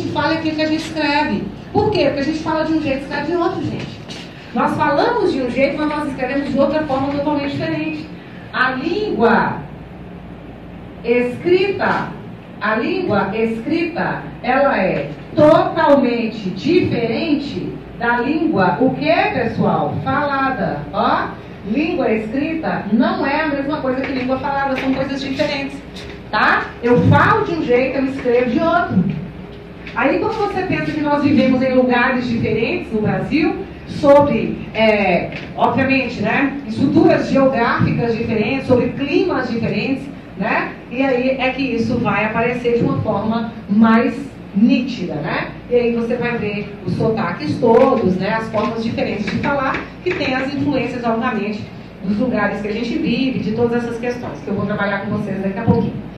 gente fala aquilo que a gente escreve. Por quê? Porque a gente fala de um jeito e escreve de outro, gente. Nós falamos de um jeito, mas nós escrevemos de outra forma totalmente diferente. A língua escrita, a língua escrita, ela é totalmente diferente da língua, o que é, pessoal? Falada. Ó, língua escrita não é a mesma coisa que língua falada, são coisas diferentes. Tá? Eu falo de um jeito, eu escrevo de outro. Aí quando você pensa que nós vivemos em lugares diferentes no Brasil, sobre, é, obviamente, né, estruturas geográficas diferentes, sobre climas diferentes, né? E aí é que isso vai aparecer de uma forma mais nítida, né? E aí você vai ver os sotaques todos, né? As formas diferentes de falar, que tem as influências, obviamente, dos lugares que a gente vive, de todas essas questões, que eu vou trabalhar com vocês daqui a pouquinho.